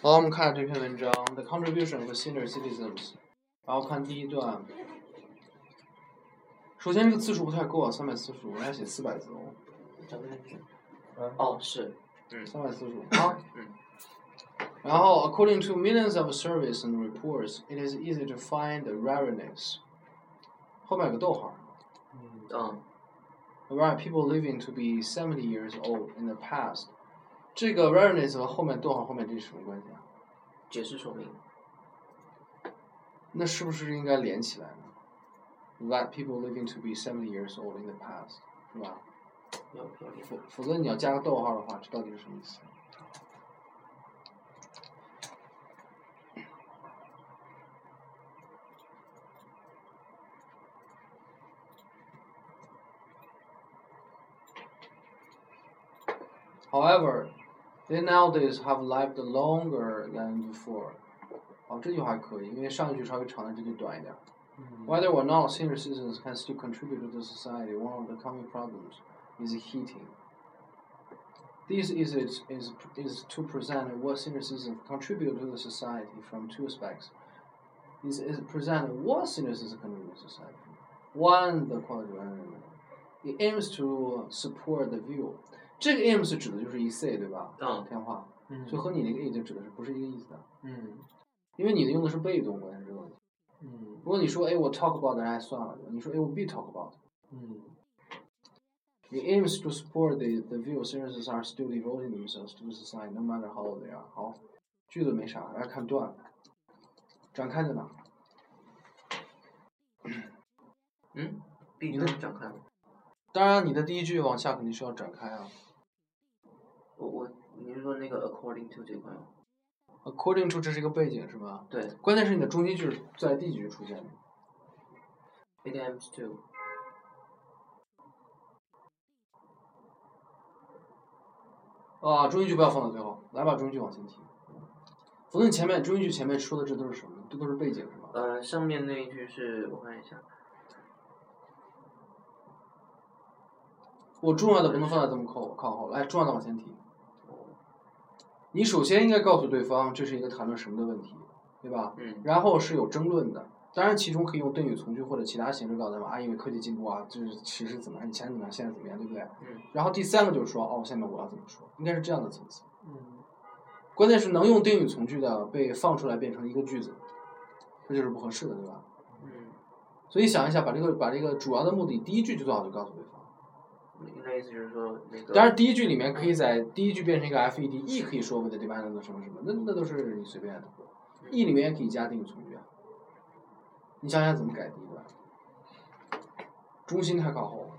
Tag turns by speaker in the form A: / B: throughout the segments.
A: 好，我们看这篇文章，The contribution of senior citizens，然后看第一段。首先，这个字数不太够啊，三百四十五，人家写四百字哦。
B: 找个纸。
A: 嗯
B: 哦，是。
A: 三百四十五。好。然后，according to millions of surveys and reports, it is easy to find the rareness。后面有个逗号。
B: 嗯。
A: Right, people living to be seventy years old in the past。 这个 rareness 和后面逗号后面这是什么关系啊？
B: 解释说明。
A: 那是不是应该连起来呢？That people living to be seventy years old in the past，是吧？否否则你要加个逗号的话，这到底是什么意思？However, they nowadays have lived longer than before。哦，这句话可以，因为上一句稍微长点，这句短一点。Whether or not senior citizens can still contribute to the society, one of the common problems is heating. This is, is, is, is to present what senior citizens contribute to the society from two aspects. Is, is present what senior citizens contribute to society. One, the quality it aims to support the view. 这个 aims 指的就是 essay 对吧？
B: 嗯。
A: 天话。嗯。所以和你那个 a 就指的是不是一个意思的。
B: 嗯。
A: 因为你的用的是被动，关键是这个问题。
B: 嗯，
A: 如果你说哎我 talk about 那还算了，你说哎我 be talk about，
B: 嗯
A: ，it aims to support the the view citizens are still devoting themselves to society no matter how old they are。好，句子没啥，来看段，展开在哪？
B: 嗯，你的展开。
A: 当然，你的第一句往下肯定是要展开啊。
B: 我我，你是说那个 according to 这块吗
A: ？According to 这是一个背景是吧？
B: 对。
A: 关键是你的中心句在第几句出现的
B: ？It aims to。
A: 啊，中心句不要放到最后，来把中心句往前提。否则你前面中心句前面说的这都是什么？这都是背景是吧？
B: 呃，上面那一句是我看一下。
A: 我重要的不能放在这么靠靠后，来，重要的往前提。你首先应该告诉对方这是一个谈论什么的问题，对吧？
B: 嗯。
A: 然后是有争论的，当然其中可以用定语从句或者其他形式告诉他们啊，因为科技进步啊，就是其实怎么样，以前怎么样，现在怎么样，对不对？
B: 嗯。
A: 然后第三个就是说，哦，下面我要怎么说，应该是这样的层次。
B: 嗯。
A: 关键是能用定语从句的被放出来变成一个句子，这就是不合适的，对吧？
B: 嗯。
A: 所以想一下，把这个把这个主要的目的第一句就做好，就告诉对方。
B: 那意思就是说，那个。
A: 当然，第一句里面可以在第一句变成一个 F E D，E 可以说 with demand 什么什么，那那都是你随便的。E 里面也可以加定语从句啊。你想想怎么改第一段？中心太靠后。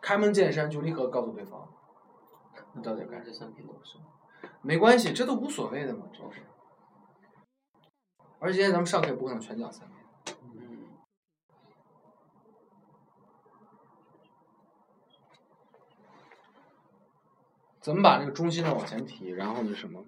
A: 开门见山就立刻告诉对方，那到底干
B: 这三篇都是。
A: 没关系，这都无所谓的嘛，这都是。而且今天咱们上课也不可能全讲三篇。怎么把这个中心呢往前提，然后呢什么？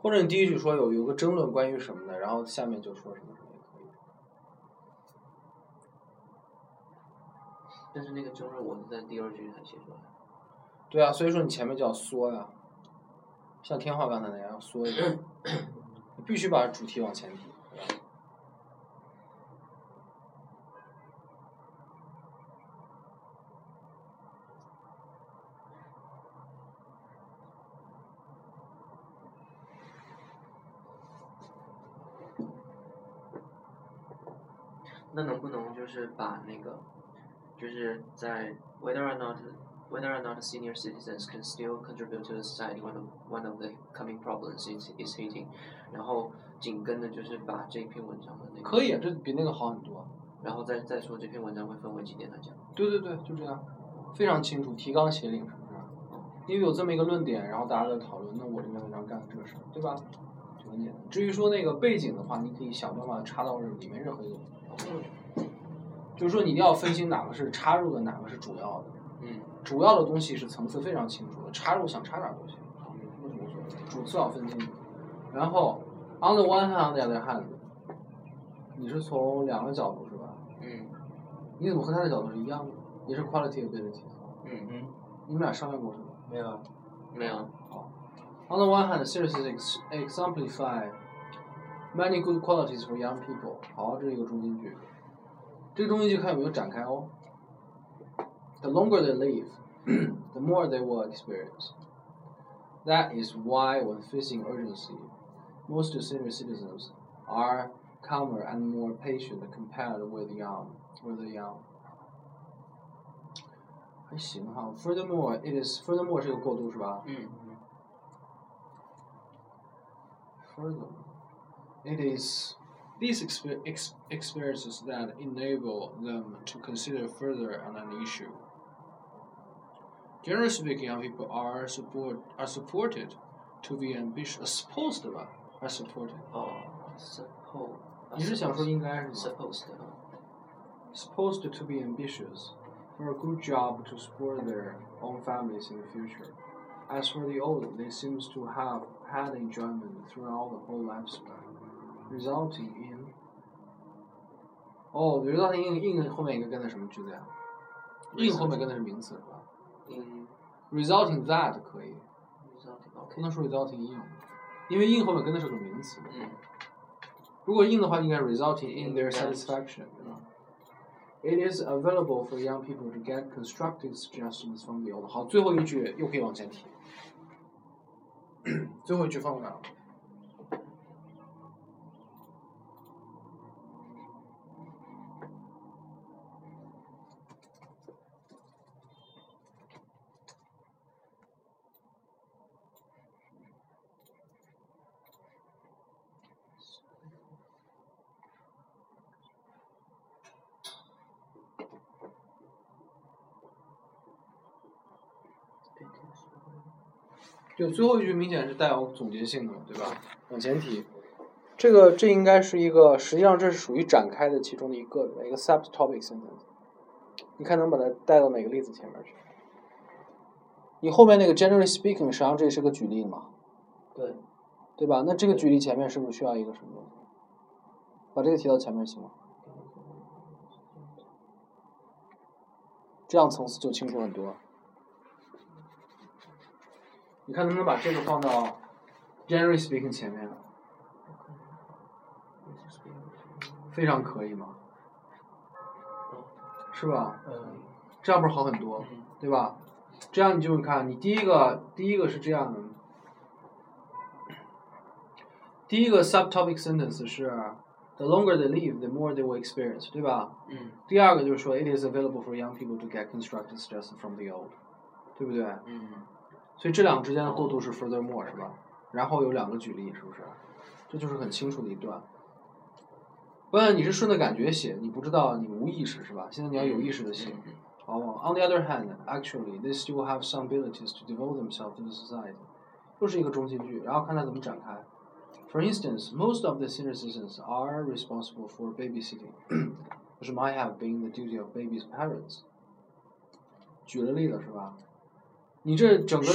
A: 或者你第一句说有有个争论关于什么的，然后下面就说什么什么也可以。
B: 但是那个争论我是在第二句才写出来。
A: 对啊，所以说你前面就要缩呀，像天浩刚才那样缩一点，你必须把主题往前提。
B: 那能不能就是把那个，就是在 whether or not whether or not senior citizens can still contribute to the society, one of one of the coming problems is is hating。然后紧跟着就是把这篇文章的那个。
A: 可以啊，这比那个好很多。
B: 然后再再说这篇文章会分为几点来讲。
A: 对对对，就这样，非常清楚，提纲挈领，是不是？因为有这么一个论点，然后大家在讨论，那我这篇文章干的这个事儿，对吧？至于说那个背景的话，你可以想办法插到里面任何一个。就是说，你一定要分清哪个是插入的，哪个是主要的。
B: 嗯。
A: 主要的东西是层次非常清楚的，插入想插哪都行。主次要分清楚。然后，on the one hand，on the other hand，你是从两个角度是吧？
B: 嗯。
A: 你怎么和他的角度是一样的？也是 quality ability。
B: 嗯嗯。
A: 你们俩商量过是吗？
B: 没有。没有。
A: 好。On the one hand, seriously exemplify many good qualities for young people。好，这是一个中心句。这个中心句看有没有展开哦。The longer they live, the more they will experience. That is why, when facing urgency, most senior citizens are calmer and more patient compared with young, with the young. 还行哈。Furthermore, it is furthermore 是个过渡是吧？
B: 嗯。
A: Furthermore, it is these exper ex experiences that enable them to consider further on an issue. Generally speaking, young people are support are supported to be ambitious. Supposed 吧，are supported.
B: 哦，suppose.
A: 你是想说应该是吗？
B: Supposed.
A: Supposed to be ambitious for a good job to support their own families in the future. As for the old, they seem to have had enjoyment throughout the whole lifespan, resulting in 哦，resulting in in 后面应该跟的什么句子呀？in 后面跟的是名词是吧？
B: in
A: resulting that 可以，
B: resulting
A: 不能说 resulting in，因为 in 后面跟的是个名词。
B: 嗯。
A: 如果 in 的话，应该 resulting in their satisfaction，对吧？It is available for young people to get constructive suggestions from the old。好，最后一句又可以往前提。 最后一句放到哪儿？就最后一句明显是带有总结性的，对吧？往前提，这个这应该是一个，实际上这是属于展开的其中的一个，一个 subtopic sentence。你看能把它带到哪个例子前面去？你后面那个 generally speaking，实际上这是个举例嘛？
B: 对。
A: 对吧？那这个举例前面是不是需要一个什么东西？把这个提到前面行吗？这样层次就清楚很多。你看能不能把这个放到 generally speaking 前面？非常可以嘛，是吧？
B: 嗯。
A: 这样不是好很多，对吧？这样你就看，你第一个第一个是这样的，第一个 subtopic sentence 是 the longer they live, the more they will experience，对吧？
B: 嗯。
A: 第二个就是说 it is available for young people to get constructive suggestions from the old，对不对？
B: 嗯。
A: 所以这两个之间的过渡是 furthermore 是吧？然后有两个举例，是不是？这就是很清楚的一段。关键你是顺着感觉写，你不知道，你无意识是吧？现在你要有意识的写。好，On the other hand, actually, they still have some abilities to devote themselves to the society。又是一个中心句，然后看它怎么展开。For instance, most of the senior citizens are responsible for babysitting, which might have been the duty of baby's parents。举了例子是吧？你这整个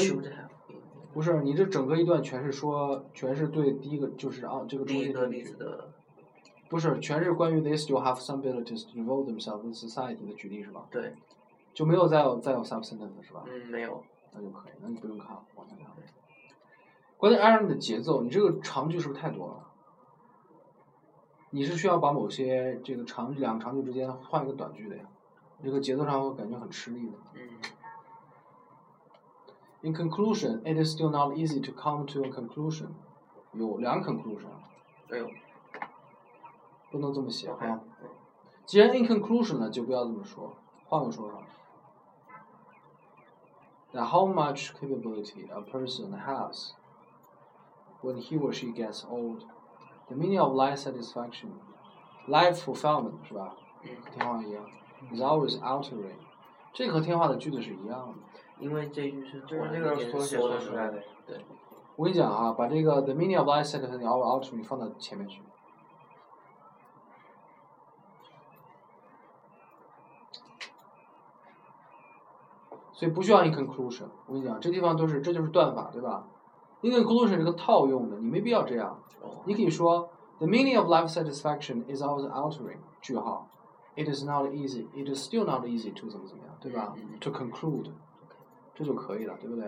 A: 不是你这整个一段全是说，全是对第一个就是啊这个中心例子的，不是全是关于 they still have some abilities to devote themselves to society 的举例是吧？
B: 对，
A: 就没有再有再有 sub sentence 是吧？
B: 嗯，没有，
A: 那就可以，那你不用看，往下看。关键按照你的节奏，你这个长句是不是太多了？你是需要把某些这个长句两个长句之间换一个短句的呀，这个节奏上会感觉很吃力的。
B: 嗯。
A: In conclusion, it is still not easy to come to a conclusion. 有两 conclusion。
B: 没有。
A: 不能这么写哈。既然 in conclusion 了，就不要这么说，换个说法。 that how much capability a person has when he or she gets old. The meaning of life satisfaction, life fulfillment 是吧？
B: 嗯
A: 天话一样，is always altering。这个和天话的句子是一样的。
B: 因为这句是
C: 就是那
B: 我那
C: 个缩写
B: 说
C: 缩出来的，
B: 对，
A: 我跟你讲啊，把这个 the meaning of life satisfaction always altering 放到前面去。所以不需要 in conclusion。我跟你讲，这地方都是这就是断法，对吧？in conclusion 这个套用的，你没必要这样。
B: 哦，
A: 你可以说 the meaning of life satisfaction is always altering。句号，it is not easy, it is still not easy to 怎么怎么样，对吧？to conclude，这就可以了，对不对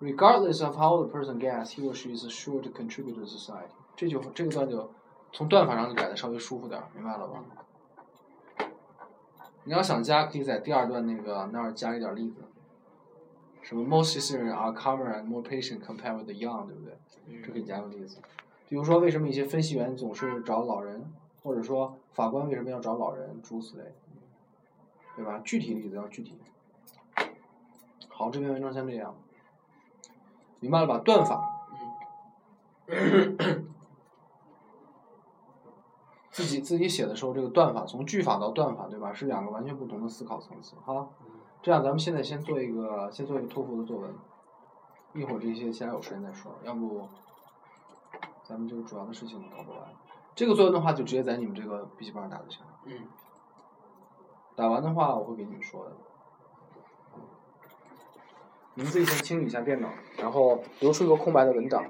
A: ？Regardless of how the person gets, he or she is sure to contribute to society。这就这个段就从段法上就改的稍微舒服点儿，明白了吧？你要想加，可以在第二段那个那儿加一点例子。什么 most citizens are calmer and more patient compared with the young，对不对？这可以加个例子。比如说，为什么一些分析员总是找老人，或者说法官为什么要找老人，诸如此类，对吧？具体例子要具体。好，这篇文章先这样，明白了吧？断法。自己自己写的时候，这个断法从句法到断法，对吧？是两个完全不同的思考层次。好，这样咱们现在先做一个，先做一个托福的作文，一会儿这些其他有时间再说，要不咱们这个主要的事情搞不完。这个作文的话，就直接在你们这个笔记本上打就行了。
B: 嗯，
A: 打完的话，我会给你们说的。你们自己先清理一下电脑，然后留出一个空白的文档。